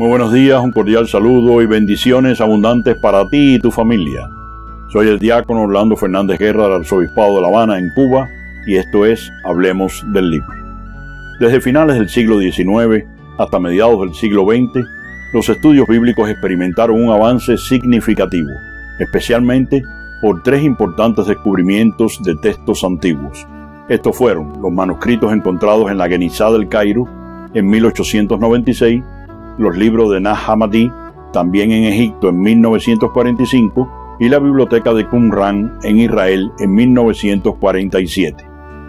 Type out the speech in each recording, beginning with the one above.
Muy buenos días, un cordial saludo y bendiciones abundantes para ti y tu familia. Soy el diácono Orlando Fernández Guerra del Arzobispado de La Habana, en Cuba, y esto es Hablemos del Libro. Desde finales del siglo XIX hasta mediados del siglo XX, los estudios bíblicos experimentaron un avance significativo, especialmente por tres importantes descubrimientos de textos antiguos. Estos fueron los manuscritos encontrados en la Genizá del Cairo en 1896, los libros de Nag también en Egipto en 1945, y la biblioteca de Qumran en Israel en 1947.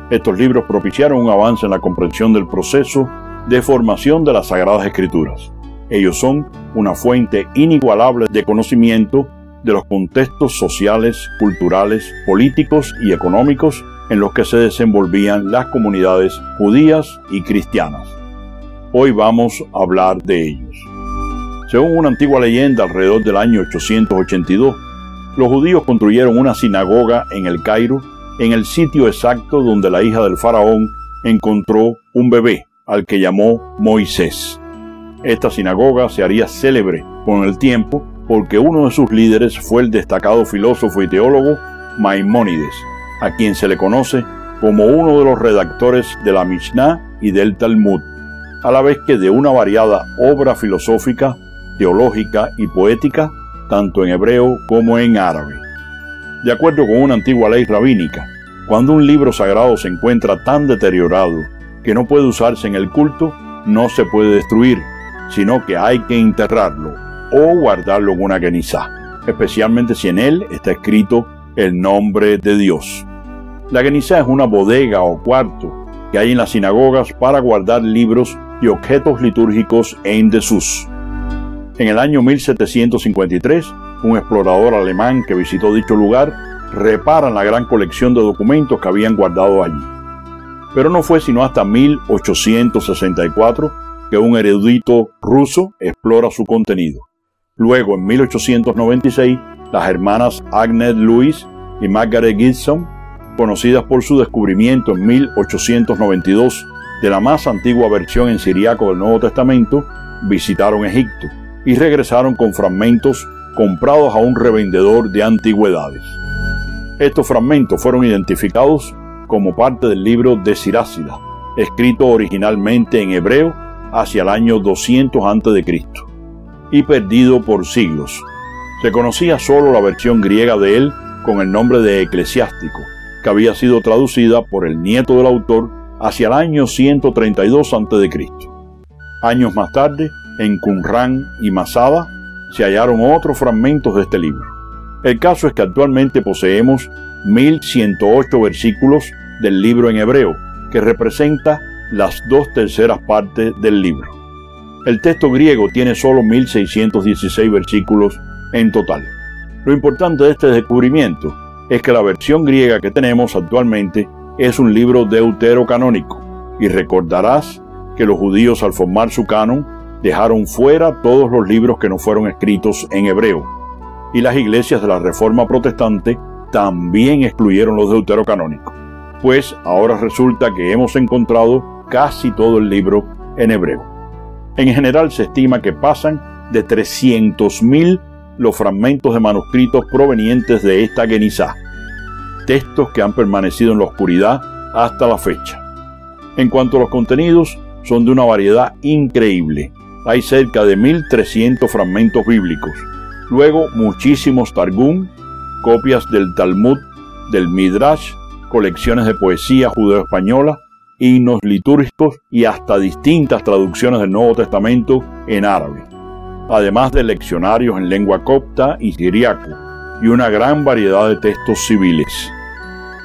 Estos libros propiciaron un avance en la comprensión del proceso de formación de las Sagradas Escrituras. Ellos son una fuente inigualable de conocimiento de los contextos sociales, culturales, políticos y económicos en los que se desenvolvían las comunidades judías y cristianas. Hoy vamos a hablar de ellos. Según una antigua leyenda, alrededor del año 882, los judíos construyeron una sinagoga en el Cairo, en el sitio exacto donde la hija del faraón encontró un bebé, al que llamó Moisés. Esta sinagoga se haría célebre con el tiempo porque uno de sus líderes fue el destacado filósofo y teólogo Maimónides, a quien se le conoce como uno de los redactores de la Mishnah y del Talmud a la vez que de una variada obra filosófica, teológica y poética, tanto en hebreo como en árabe. De acuerdo con una antigua ley rabínica, cuando un libro sagrado se encuentra tan deteriorado que no puede usarse en el culto, no se puede destruir, sino que hay que enterrarlo o guardarlo en una genizá, especialmente si en él está escrito el nombre de Dios. La genizá es una bodega o cuarto que hay en las sinagogas para guardar libros y objetos litúrgicos en desuso. En el año 1753, un explorador alemán que visitó dicho lugar repara la gran colección de documentos que habían guardado allí. Pero no fue sino hasta 1864 que un erudito ruso explora su contenido. Luego, en 1896, las hermanas Agnes Louis y Margaret Gibson, conocidas por su descubrimiento en 1892 de la más antigua versión en siriaco del Nuevo Testamento, visitaron Egipto y regresaron con fragmentos comprados a un revendedor de antigüedades. Estos fragmentos fueron identificados como parte del libro de Sirácida, escrito originalmente en hebreo hacia el año 200 a.C. y perdido por siglos. Se conocía solo la versión griega de él con el nombre de Eclesiástico, que había sido traducida por el nieto del autor hacia el año 132 a.C. Años más tarde, en Qumran y Masada, se hallaron otros fragmentos de este libro. El caso es que actualmente poseemos 1108 versículos del libro en hebreo, que representa las dos terceras partes del libro. El texto griego tiene solo 1616 versículos en total. Lo importante de este descubrimiento es que la versión griega que tenemos actualmente es un libro deuterocanónico, y recordarás que los judíos al formar su canon dejaron fuera todos los libros que no fueron escritos en hebreo, y las iglesias de la Reforma Protestante también excluyeron los deuterocanónicos, pues ahora resulta que hemos encontrado casi todo el libro en hebreo. En general se estima que pasan de 300.000 los fragmentos de manuscritos provenientes de esta Genizá, textos que han permanecido en la oscuridad hasta la fecha. En cuanto a los contenidos, son de una variedad increíble. Hay cerca de 1.300 fragmentos bíblicos, luego muchísimos Targum, copias del Talmud, del Midrash, colecciones de poesía judeo-española, himnos litúrgicos y hasta distintas traducciones del Nuevo Testamento en árabe, además de leccionarios en lengua copta y siriaco, y una gran variedad de textos civiles.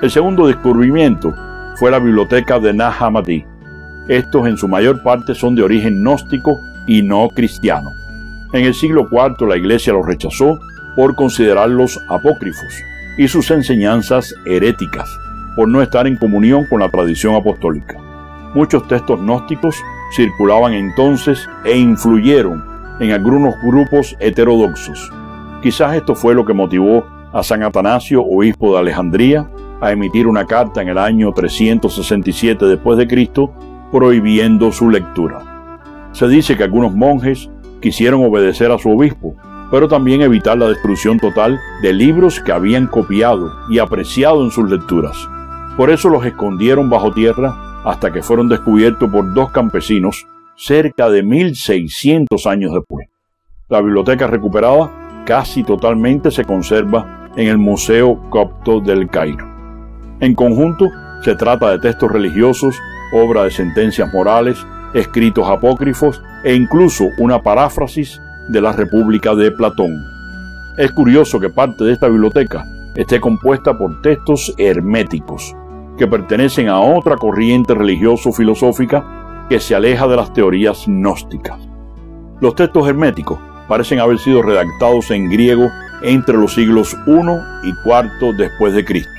El segundo descubrimiento fue la biblioteca de Nag. Estos en su mayor parte son de origen gnóstico y no cristiano. En el siglo IV la iglesia los rechazó por considerarlos apócrifos y sus enseñanzas heréticas, por no estar en comunión con la tradición apostólica. Muchos textos gnósticos circulaban entonces e influyeron en algunos grupos heterodoxos. Quizás esto fue lo que motivó a San Atanasio, obispo de Alejandría, a emitir una carta en el año 367 después de Cristo prohibiendo su lectura. Se dice que algunos monjes quisieron obedecer a su obispo, pero también evitar la destrucción total de libros que habían copiado y apreciado en sus lecturas. Por eso los escondieron bajo tierra hasta que fueron descubiertos por dos campesinos cerca de 1600 años después. La biblioteca recuperada casi totalmente se conserva en el Museo Copto del Cairo. En conjunto, se trata de textos religiosos, obra de sentencias morales, escritos apócrifos e incluso una paráfrasis de la República de Platón. Es curioso que parte de esta biblioteca esté compuesta por textos herméticos, que pertenecen a otra corriente religioso-filosófica que se aleja de las teorías gnósticas. Los textos herméticos parecen haber sido redactados en griego entre los siglos I y IV después de Cristo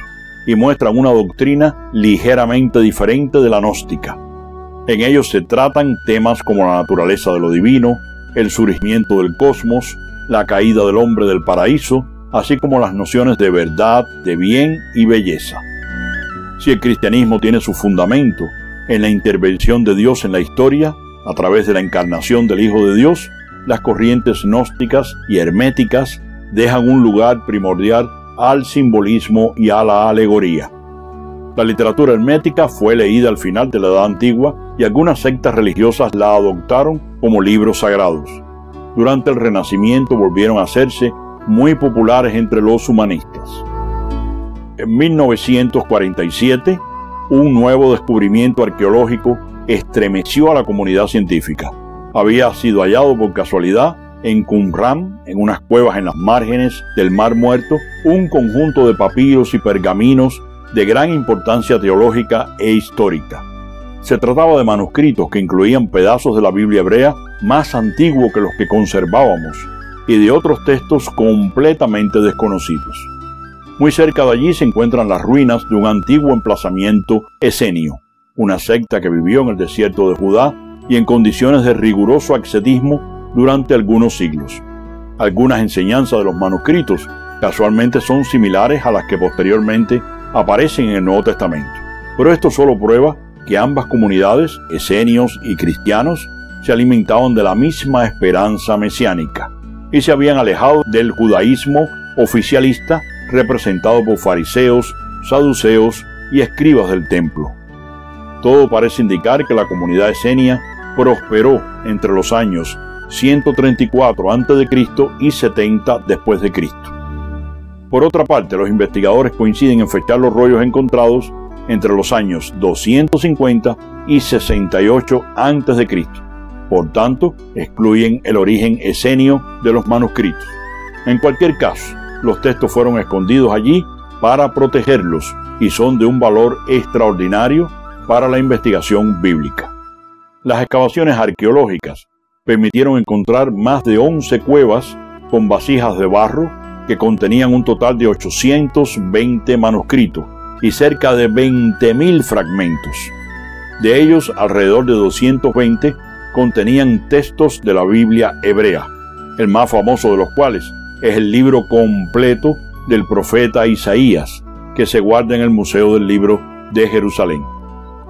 y muestran una doctrina ligeramente diferente de la gnóstica. En ellos se tratan temas como la naturaleza de lo divino, el surgimiento del cosmos, la caída del hombre del paraíso, así como las nociones de verdad, de bien y belleza. Si el cristianismo tiene su fundamento en la intervención de Dios en la historia, a través de la encarnación del Hijo de Dios, las corrientes gnósticas y herméticas dejan un lugar primordial al simbolismo y a la alegoría. La literatura hermética fue leída al final de la Edad Antigua y algunas sectas religiosas la adoptaron como libros sagrados. Durante el Renacimiento volvieron a hacerse muy populares entre los humanistas. En 1947, un nuevo descubrimiento arqueológico estremeció a la comunidad científica. Había sido hallado por casualidad en Qumran, en unas cuevas en las márgenes del Mar Muerto, un conjunto de papiros y pergaminos de gran importancia teológica e histórica. Se trataba de manuscritos que incluían pedazos de la Biblia hebrea más antiguos que los que conservábamos y de otros textos completamente desconocidos. Muy cerca de allí se encuentran las ruinas de un antiguo emplazamiento esenio, una secta que vivió en el desierto de Judá y en condiciones de riguroso ascetismo durante algunos siglos. Algunas enseñanzas de los manuscritos casualmente son similares a las que posteriormente aparecen en el Nuevo Testamento. Pero esto solo prueba que ambas comunidades, esenios y cristianos, se alimentaban de la misma esperanza mesiánica y se habían alejado del judaísmo oficialista representado por fariseos, saduceos y escribas del templo. Todo parece indicar que la comunidad esenia prosperó entre los años 134 a.C. y 70 después de Cristo. Por otra parte, los investigadores coinciden en fechar los rollos encontrados entre los años 250 y 68 a.C. Por tanto, excluyen el origen esenio de los manuscritos. En cualquier caso, los textos fueron escondidos allí para protegerlos y son de un valor extraordinario para la investigación bíblica. Las excavaciones arqueológicas permitieron encontrar más de 11 cuevas con vasijas de barro que contenían un total de 820 manuscritos y cerca de 20.000 fragmentos. De ellos, alrededor de 220 contenían textos de la Biblia hebrea, el más famoso de los cuales es el libro completo del profeta Isaías, que se guarda en el Museo del Libro de Jerusalén.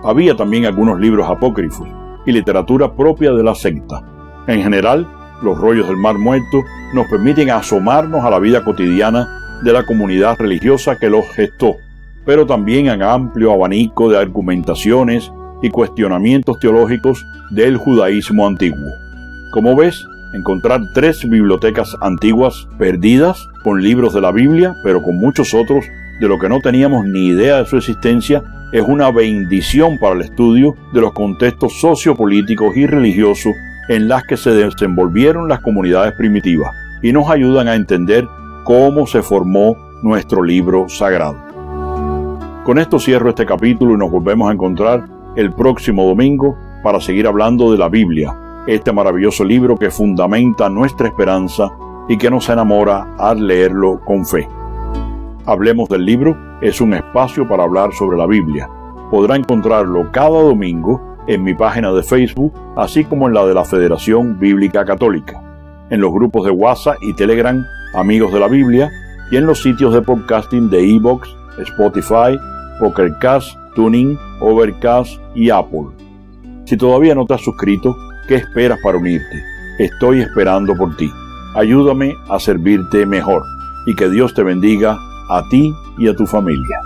Había también algunos libros apócrifos y literatura propia de la secta. En general, los rollos del Mar Muerto nos permiten asomarnos a la vida cotidiana de la comunidad religiosa que los gestó, pero también a amplio abanico de argumentaciones y cuestionamientos teológicos del judaísmo antiguo. Como ves, encontrar tres bibliotecas antiguas perdidas con libros de la Biblia, pero con muchos otros de lo que no teníamos ni idea de su existencia, es una bendición para el estudio de los contextos sociopolíticos y religiosos en las que se desenvolvieron las comunidades primitivas y nos ayudan a entender cómo se formó nuestro libro sagrado. Con esto cierro este capítulo y nos volvemos a encontrar el próximo domingo para seguir hablando de la Biblia, este maravilloso libro que fundamenta nuestra esperanza y que nos enamora al leerlo con fe. Hablemos del libro es un espacio para hablar sobre la Biblia. Podrá encontrarlo cada domingo en mi página de Facebook, así como en la de la Federación Bíblica Católica, en los grupos de WhatsApp y Telegram Amigos de la Biblia y en los sitios de podcasting de Evox, Spotify, Pokercast, Tuning, Overcast y Apple. Si todavía no te has suscrito, ¿qué esperas para unirte? estoy esperando por ti. Ayúdame a servirte mejor y que Dios te bendiga a ti y a tu familia.